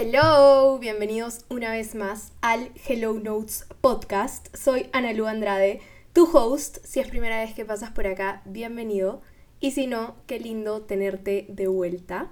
Hello, bienvenidos una vez más al Hello Notes podcast. Soy Ana Lu Andrade, tu host. Si es primera vez que pasas por acá, bienvenido. Y si no, qué lindo tenerte de vuelta.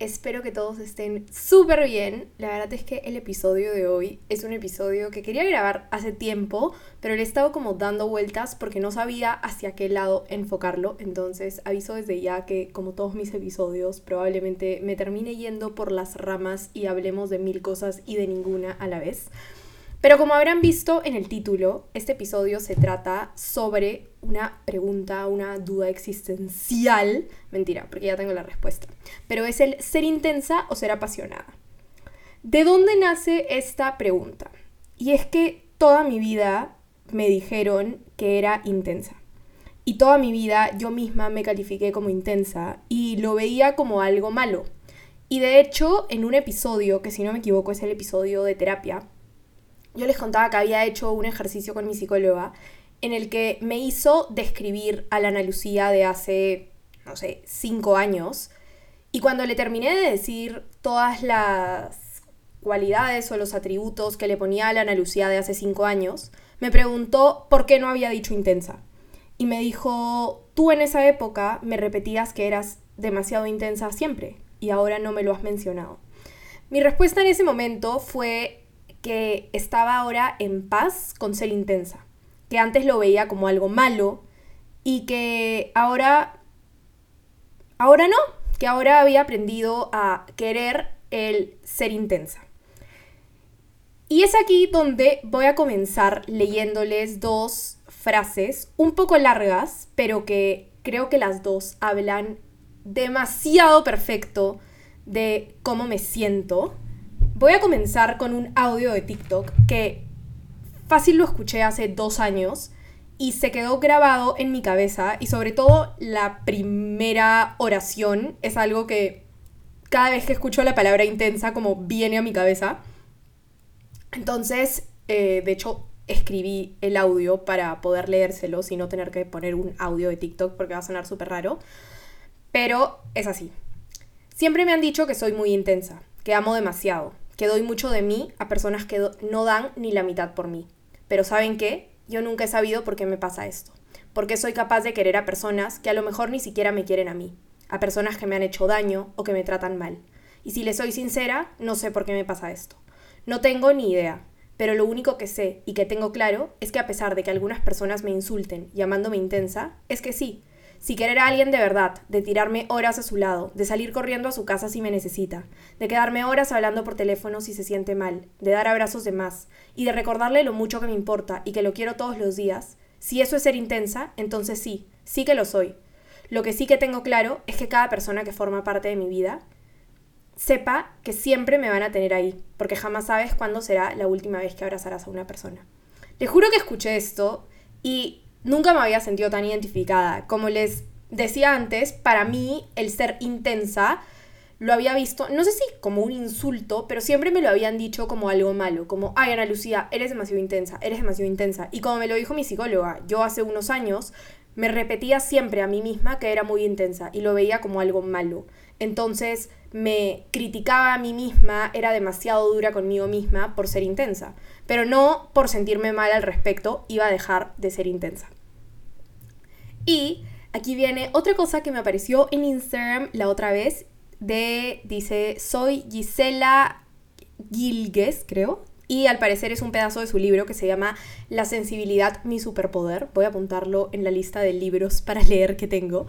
Espero que todos estén súper bien. La verdad es que el episodio de hoy es un episodio que quería grabar hace tiempo, pero le he estado como dando vueltas porque no sabía hacia qué lado enfocarlo. Entonces aviso desde ya que como todos mis episodios probablemente me termine yendo por las ramas y hablemos de mil cosas y de ninguna a la vez. Pero como habrán visto en el título, este episodio se trata sobre una pregunta, una duda existencial. Mentira, porque ya tengo la respuesta. Pero es el ser intensa o ser apasionada. ¿De dónde nace esta pregunta? Y es que toda mi vida me dijeron que era intensa. Y toda mi vida yo misma me califiqué como intensa y lo veía como algo malo. Y de hecho, en un episodio, que si no me equivoco es el episodio de terapia, yo les contaba que había hecho un ejercicio con mi psicóloga en el que me hizo describir a la Ana Lucía de hace, no sé, cinco años. Y cuando le terminé de decir todas las cualidades o los atributos que le ponía a la Ana Lucía de hace cinco años, me preguntó por qué no había dicho intensa. Y me dijo, tú en esa época me repetías que eras demasiado intensa siempre y ahora no me lo has mencionado. Mi respuesta en ese momento fue que estaba ahora en paz con ser intensa, que antes lo veía como algo malo y que ahora, ahora no, que ahora había aprendido a querer el ser intensa. Y es aquí donde voy a comenzar leyéndoles dos frases un poco largas, pero que creo que las dos hablan demasiado perfecto de cómo me siento Voy a comenzar con un audio de TikTok que fácil lo escuché hace dos años y se quedó grabado en mi cabeza y sobre todo la primera oración es algo que cada vez que escucho la palabra intensa como viene a mi cabeza. Entonces, eh, de hecho, escribí el audio para poder leérselo sin no tener que poner un audio de TikTok porque va a sonar súper raro. Pero es así. Siempre me han dicho que soy muy intensa, que amo demasiado, que doy mucho de mí a personas que no dan ni la mitad por mí. Pero ¿saben qué? Yo nunca he sabido por qué me pasa esto. Porque soy capaz de querer a personas que a lo mejor ni siquiera me quieren a mí. A personas que me han hecho daño o que me tratan mal. Y si les soy sincera, no sé por qué me pasa esto. No tengo ni idea. Pero lo único que sé y que tengo claro es que a pesar de que algunas personas me insulten llamándome intensa, es que sí, si querer a alguien de verdad, de tirarme horas a su lado, de salir corriendo a su casa si me necesita, de quedarme horas hablando por teléfono si se siente mal, de dar abrazos de más, y de recordarle lo mucho que me importa y que lo quiero todos los días, si eso es ser intensa, entonces sí, sí que lo soy. Lo que sí que tengo claro es que cada persona que forma parte de mi vida sepa que siempre me van a tener ahí, porque jamás sabes cuándo será la última vez que abrazarás a una persona. Te juro que escuché esto y nunca me había sentido tan identificada. Como les decía antes, para mí el ser intensa lo había visto, no sé si como un insulto, pero siempre me lo habían dicho como algo malo, como, ay Ana Lucía, eres demasiado intensa, eres demasiado intensa. Y como me lo dijo mi psicóloga, yo hace unos años me repetía siempre a mí misma que era muy intensa y lo veía como algo malo. Entonces me criticaba a mí misma, era demasiado dura conmigo misma por ser intensa, pero no por sentirme mal al respecto, iba a dejar de ser intensa. Y aquí viene otra cosa que me apareció en Instagram la otra vez, de, dice, soy Gisela Gilges, creo, y al parecer es un pedazo de su libro que se llama La sensibilidad, mi superpoder. Voy a apuntarlo en la lista de libros para leer que tengo.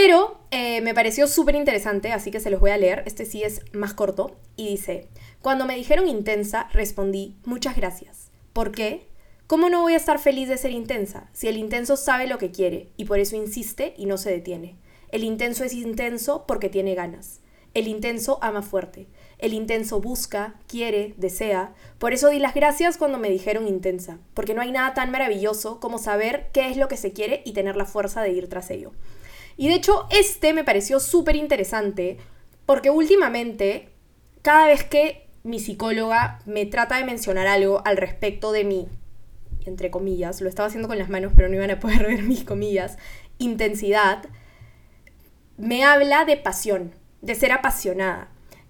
Pero eh, me pareció súper interesante, así que se los voy a leer. Este sí es más corto. Y dice, cuando me dijeron intensa, respondí, muchas gracias. ¿Por qué? ¿Cómo no voy a estar feliz de ser intensa si el intenso sabe lo que quiere y por eso insiste y no se detiene? El intenso es intenso porque tiene ganas. El intenso ama fuerte. El intenso busca, quiere, desea. Por eso di las gracias cuando me dijeron intensa, porque no hay nada tan maravilloso como saber qué es lo que se quiere y tener la fuerza de ir tras ello. Y de hecho, este me pareció súper interesante porque últimamente, cada vez que mi psicóloga me trata de mencionar algo al respecto de mí, entre comillas, lo estaba haciendo con las manos pero no iban a poder ver mis comillas, intensidad, me habla de pasión, de ser apasionada.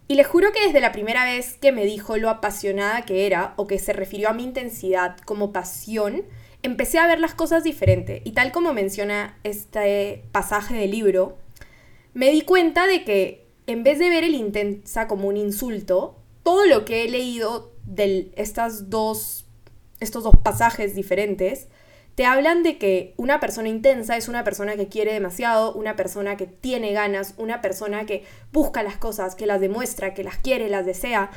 Y le juro que desde la primera vez que me dijo lo apasionada que era, o que se refirió a mi intensidad como pasión, empecé a ver las cosas diferente. Y tal como menciona este pasaje del libro, me di cuenta de que en vez de ver el intensa como un insulto, todo lo que he leído de estas dos, estos dos pasajes diferentes, te hablan de que una persona intensa es una persona que quiere demasiado, una persona que tiene ganas, una persona que busca las cosas, que las demuestra, que las quiere, las desea.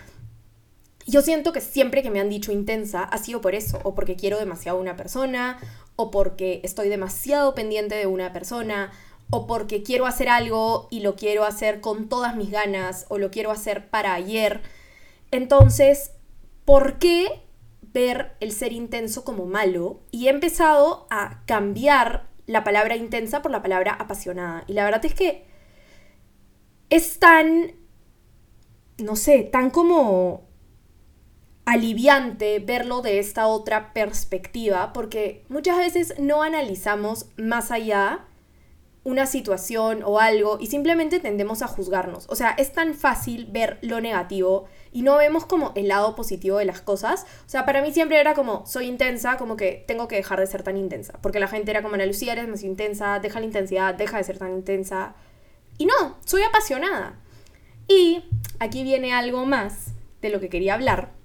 Yo siento que siempre que me han dicho intensa ha sido por eso, o porque quiero demasiado una persona, o porque estoy demasiado pendiente de una persona, o porque quiero hacer algo y lo quiero hacer con todas mis ganas, o lo quiero hacer para ayer. Entonces, ¿por qué ver el ser intenso como malo y he empezado a cambiar la palabra intensa por la palabra apasionada. Y la verdad es que es tan, no sé, tan como aliviante verlo de esta otra perspectiva, porque muchas veces no analizamos más allá una situación o algo y simplemente tendemos a juzgarnos. O sea, es tan fácil ver lo negativo y no vemos como el lado positivo de las cosas. O sea, para mí siempre era como, soy intensa, como que tengo que dejar de ser tan intensa. Porque la gente era como, Ana Lucía, eres más intensa, deja la intensidad, deja de ser tan intensa. Y no, soy apasionada. Y aquí viene algo más de lo que quería hablar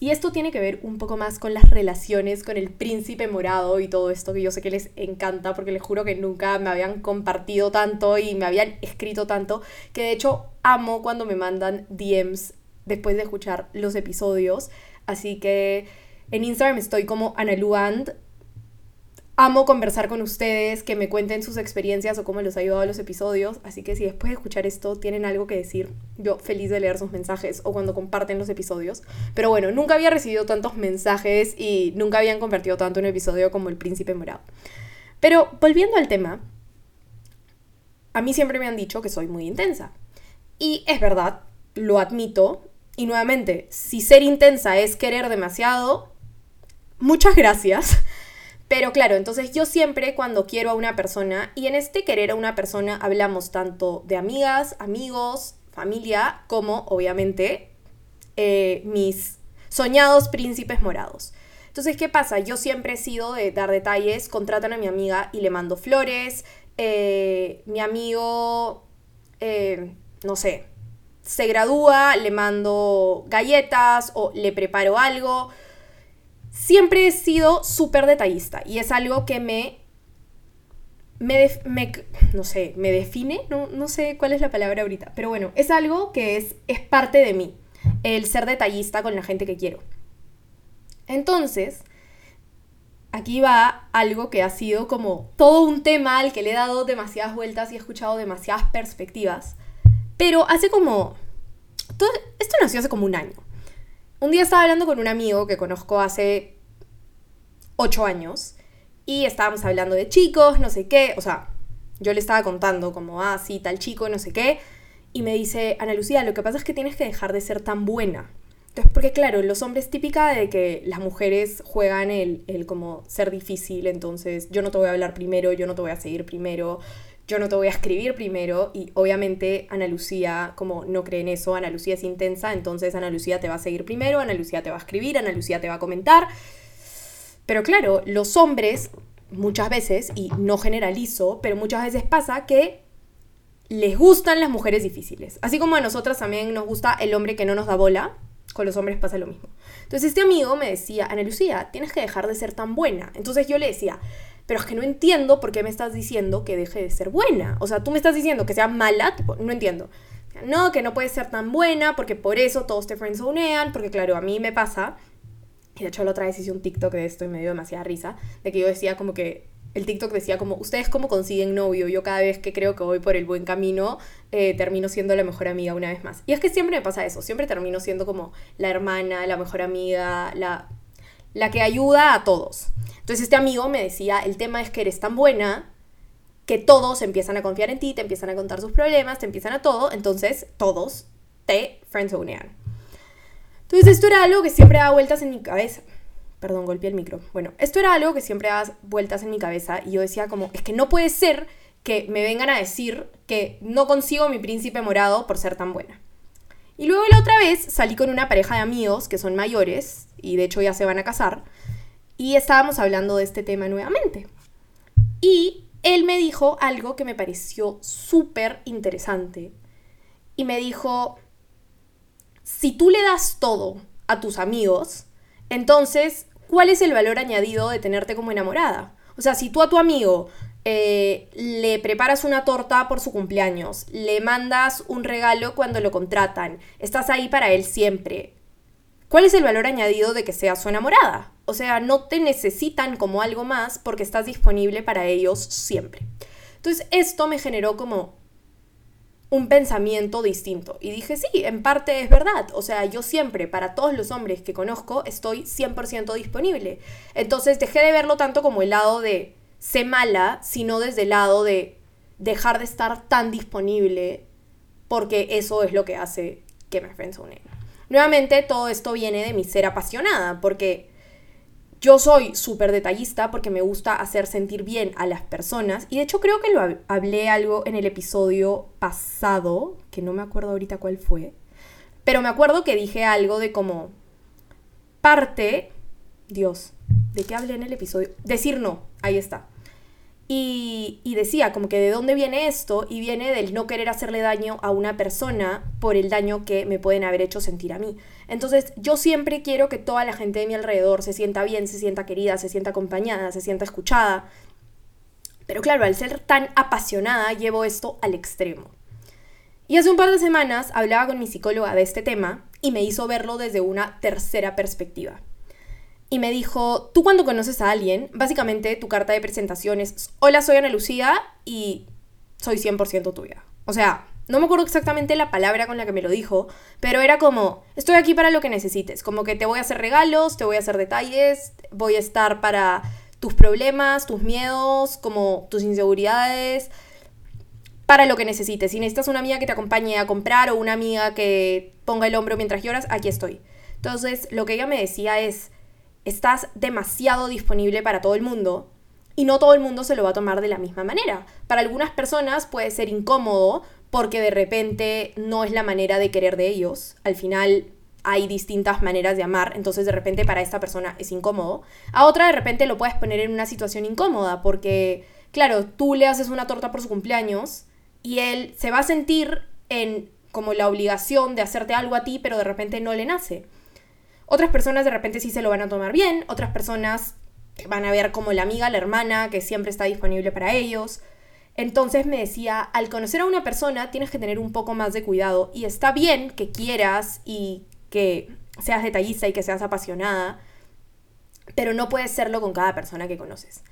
y esto tiene que ver un poco más con las relaciones con el príncipe morado y todo esto que yo sé que les encanta porque les juro que nunca me habían compartido tanto y me habían escrito tanto que de hecho amo cuando me mandan DMs después de escuchar los episodios. Así que en Instagram estoy como Analuand Amo conversar con ustedes, que me cuenten sus experiencias o cómo les ha ayudado los episodios. Así que si después de escuchar esto tienen algo que decir, yo feliz de leer sus mensajes o cuando comparten los episodios. Pero bueno, nunca había recibido tantos mensajes y nunca habían compartido tanto un episodio como El Príncipe Morado. Pero volviendo al tema, a mí siempre me han dicho que soy muy intensa. Y es verdad, lo admito. Y nuevamente, si ser intensa es querer demasiado, muchas gracias. Pero claro, entonces yo siempre cuando quiero a una persona, y en este querer a una persona hablamos tanto de amigas, amigos, familia, como obviamente eh, mis soñados príncipes morados. Entonces, ¿qué pasa? Yo siempre he sido de dar detalles, contratan a mi amiga y le mando flores, eh, mi amigo, eh, no sé, se gradúa, le mando galletas o le preparo algo siempre he sido súper detallista y es algo que me, me, no sé, me define, no, no, sé cuál es la palabra ahorita, pero bueno, es algo que es, es parte de mí, el ser detallista con la gente que quiero. Entonces, aquí va algo que ha sido como todo un tema al que le he dado demasiadas vueltas y he escuchado demasiadas perspectivas, pero hace como... Todo, esto nació hace como un año. Un día estaba hablando con un amigo que conozco hace ocho años y estábamos hablando de chicos, no sé qué, o sea, yo le estaba contando como, ah, sí, tal chico, no sé qué, y me dice, Ana Lucía, lo que pasa es que tienes que dejar de ser tan buena. Entonces, porque claro, los hombres típica de que las mujeres juegan el, el como ser difícil, entonces yo no te voy a hablar primero, yo no te voy a seguir primero, yo no te voy a escribir primero y obviamente Ana Lucía como no cree en eso, Ana Lucía es intensa, entonces Ana Lucía te va a seguir primero, Ana Lucía te va a escribir, Ana Lucía te va a comentar. Pero claro, los hombres muchas veces, y no generalizo, pero muchas veces pasa que les gustan las mujeres difíciles. Así como a nosotras también nos gusta el hombre que no nos da bola, con los hombres pasa lo mismo. Entonces este amigo me decía, Ana Lucía, tienes que dejar de ser tan buena. Entonces yo le decía, pero es que no entiendo por qué me estás diciendo que deje de ser buena. O sea, tú me estás diciendo que sea mala, no entiendo. No, que no puede ser tan buena, porque por eso todos te friendzonean, porque claro, a mí me pasa, y de hecho la otra vez hice un TikTok de esto y me dio demasiada risa, de que yo decía como que, el TikTok decía como, ¿ustedes cómo consiguen novio? Yo cada vez que creo que voy por el buen camino, eh, termino siendo la mejor amiga una vez más. Y es que siempre me pasa eso, siempre termino siendo como la hermana, la mejor amiga, la, la que ayuda a todos. Entonces este amigo me decía, el tema es que eres tan buena que todos empiezan a confiar en ti, te empiezan a contar sus problemas, te empiezan a todo, entonces todos te friendzonean. Entonces esto era algo que siempre daba vueltas en mi cabeza. Perdón, golpeé el micro. Bueno, esto era algo que siempre daba vueltas en mi cabeza y yo decía como, es que no puede ser que me vengan a decir que no consigo mi príncipe morado por ser tan buena. Y luego la otra vez salí con una pareja de amigos que son mayores y de hecho ya se van a casar y estábamos hablando de este tema nuevamente. Y él me dijo algo que me pareció súper interesante. Y me dijo, si tú le das todo a tus amigos, entonces, ¿cuál es el valor añadido de tenerte como enamorada? O sea, si tú a tu amigo eh, le preparas una torta por su cumpleaños, le mandas un regalo cuando lo contratan, estás ahí para él siempre. ¿Cuál es el valor añadido de que seas su enamorada? O sea, no te necesitan como algo más porque estás disponible para ellos siempre. Entonces, esto me generó como un pensamiento distinto. Y dije, sí, en parte es verdad. O sea, yo siempre, para todos los hombres que conozco, estoy 100% disponible. Entonces dejé de verlo tanto como el lado de sé mala, sino desde el lado de dejar de estar tan disponible, porque eso es lo que hace que me friendzone. Nuevamente, todo esto viene de mi ser apasionada, porque yo soy súper detallista porque me gusta hacer sentir bien a las personas. Y de hecho creo que lo hablé algo en el episodio pasado, que no me acuerdo ahorita cuál fue. Pero me acuerdo que dije algo de como parte, Dios, ¿de qué hablé en el episodio? Decir no, ahí está. Y, decía como que de dónde viene esto y viene del no querer hacerle daño a una persona por el daño que me pueden haber hecho sentir a mí. Entonces yo siempre quiero que toda la gente de mi alrededor se sienta bien, se sienta querida, se sienta acompañada, se sienta escuchada. Pero claro, al ser tan apasionada llevo esto al extremo. Y hace un par de semanas hablaba con mi psicóloga de este tema y me hizo verlo desde una tercera perspectiva y me dijo, tú cuando conoces a alguien, básicamente tu carta de presentación es, hola, soy Ana Lucía y soy 100% tuya. O sea, no me acuerdo exactamente la palabra con la que me lo dijo, pero era como, estoy aquí para lo que necesites, como que te voy a hacer regalos, te voy a hacer detalles, voy a estar para tus problemas, tus miedos, como tus inseguridades, para lo que necesites. Si necesitas una amiga que te acompañe a comprar o una amiga que ponga el hombro mientras lloras, aquí estoy. Entonces, lo que ella me decía es, estás demasiado disponible para todo el mundo y no todo el mundo se lo va a tomar de la misma manera. Para algunas personas puede ser incómodo porque de repente no es la manera de querer de ellos. Al final hay distintas maneras de amar, entonces de repente para esta persona es incómodo. A otra de repente lo puedes poner en una situación incómoda porque, claro, tú le haces una torta por su cumpleaños y él se va a sentir en como la obligación de hacerte algo a ti, pero de repente no le nace. Otras personas de repente sí se lo van a tomar bien, otras personas van a ver como la amiga, la hermana, que siempre está disponible para ellos. Entonces me decía, al conocer a una persona tienes que tener un poco más de cuidado y está bien que quieras y que seas detallista y que seas apasionada, pero no puedes serlo con cada persona que conoces.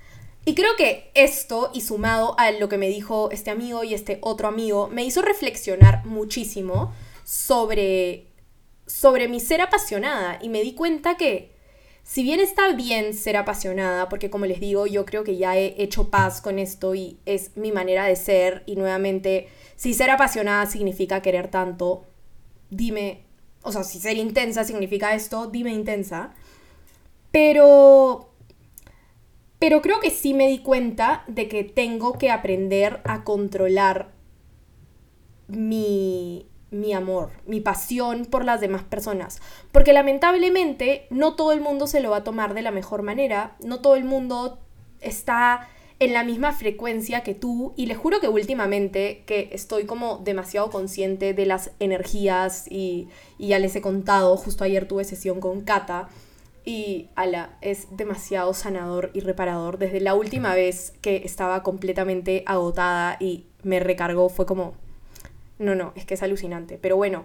Y creo que esto, y sumado a lo que me dijo este amigo y este otro amigo, me hizo reflexionar muchísimo sobre sobre mi ser apasionada y me di cuenta que si bien está bien ser apasionada, porque como les digo, yo creo que ya he hecho paz con esto y es mi manera de ser y nuevamente, si ser apasionada significa querer tanto, dime, o sea, si ser intensa significa esto, dime intensa. Pero pero creo que sí me di cuenta de que tengo que aprender a controlar mi mi amor, mi pasión por las demás personas. Porque lamentablemente no todo el mundo se lo va a tomar de la mejor manera, no todo el mundo está en la misma frecuencia que tú y les juro que últimamente que estoy como demasiado consciente de las energías y, y ya les he contado, justo ayer tuve sesión con Kata y ala, es demasiado sanador y reparador. Desde la última vez que estaba completamente agotada y me recargó fue como no, no, es que es alucinante. Pero bueno,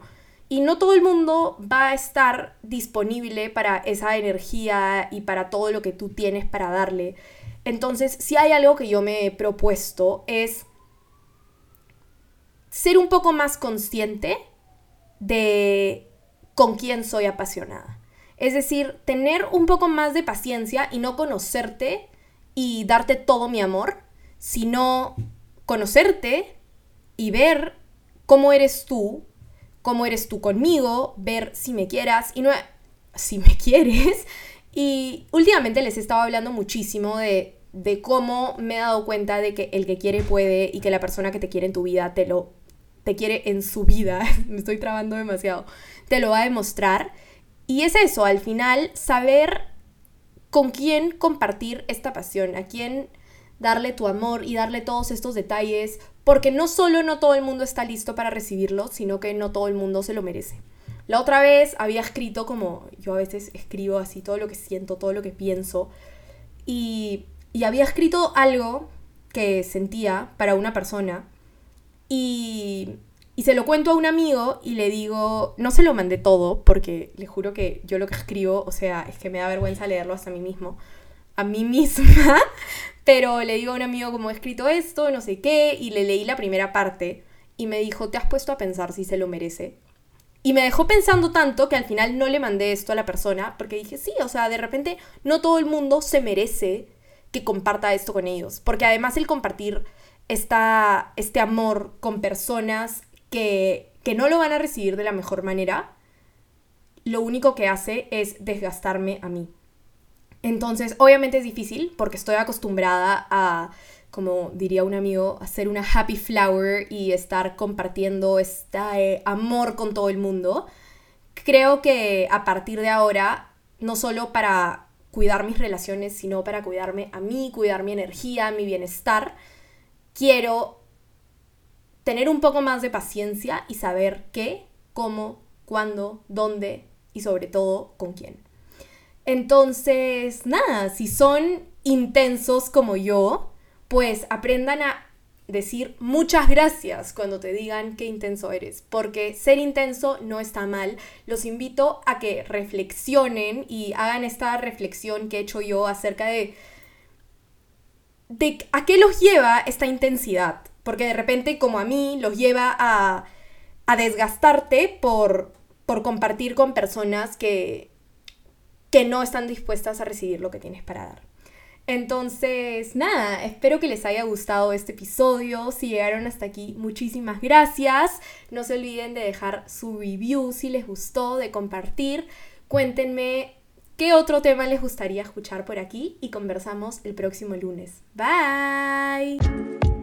y no todo el mundo va a estar disponible para esa energía y para todo lo que tú tienes para darle. Entonces, si hay algo que yo me he propuesto es ser un poco más consciente de con quién soy apasionada. Es decir, tener un poco más de paciencia y no conocerte y darte todo mi amor, sino conocerte y ver cómo eres tú, cómo eres tú conmigo, ver si me quieras y no si me quieres. Y últimamente les he estado hablando muchísimo de, de cómo me he dado cuenta de que el que quiere puede y que la persona que te quiere en tu vida te lo te quiere en su vida, me estoy trabando demasiado, te lo va a demostrar. Y es eso, al final, saber con quién compartir esta pasión, a quién darle tu amor y darle todos estos detalles, porque no solo no todo el mundo está listo para recibirlo, sino que no todo el mundo se lo merece. La otra vez había escrito como yo a veces escribo así todo lo que siento, todo lo que pienso, y, y había escrito algo que sentía para una persona y, y se lo cuento a un amigo y le digo, no se lo mandé todo porque le juro que yo lo que escribo, o sea, es que me da vergüenza leerlo hasta mí mismo, a mí misma, pero le digo a un amigo como he escrito esto, no sé qué, y le leí la primera parte y me dijo, ¿te has puesto a pensar si se lo merece? Y me dejó pensando tanto que al final no le mandé esto a la persona porque dije, sí, o sea, de repente no todo el mundo se merece que comparta esto con ellos, porque además el compartir esta, este amor con personas que, que no lo van a recibir de la mejor manera, lo único que hace es desgastarme a mí. Entonces, obviamente es difícil porque estoy acostumbrada a, como diría un amigo, a ser una happy flower y estar compartiendo este amor con todo el mundo. Creo que a partir de ahora, no solo para cuidar mis relaciones, sino para cuidarme a mí, cuidar mi energía, mi bienestar, quiero tener un poco más de paciencia y saber qué, cómo, cuándo, dónde y sobre todo con quién. Entonces, nada, si son intensos como yo, pues aprendan a decir muchas gracias cuando te digan qué intenso eres, porque ser intenso no está mal. Los invito a que reflexionen y hagan esta reflexión que he hecho yo acerca de, de a qué los lleva esta intensidad, porque de repente como a mí los lleva a, a desgastarte por, por compartir con personas que, que no están dispuestas a recibir lo que tienes para dar. Entonces, nada, espero que les haya gustado este episodio. Si llegaron hasta aquí, muchísimas gracias. No se olviden de dejar su review si les gustó, de compartir. Cuéntenme qué otro tema les gustaría escuchar por aquí y conversamos el próximo lunes. Bye.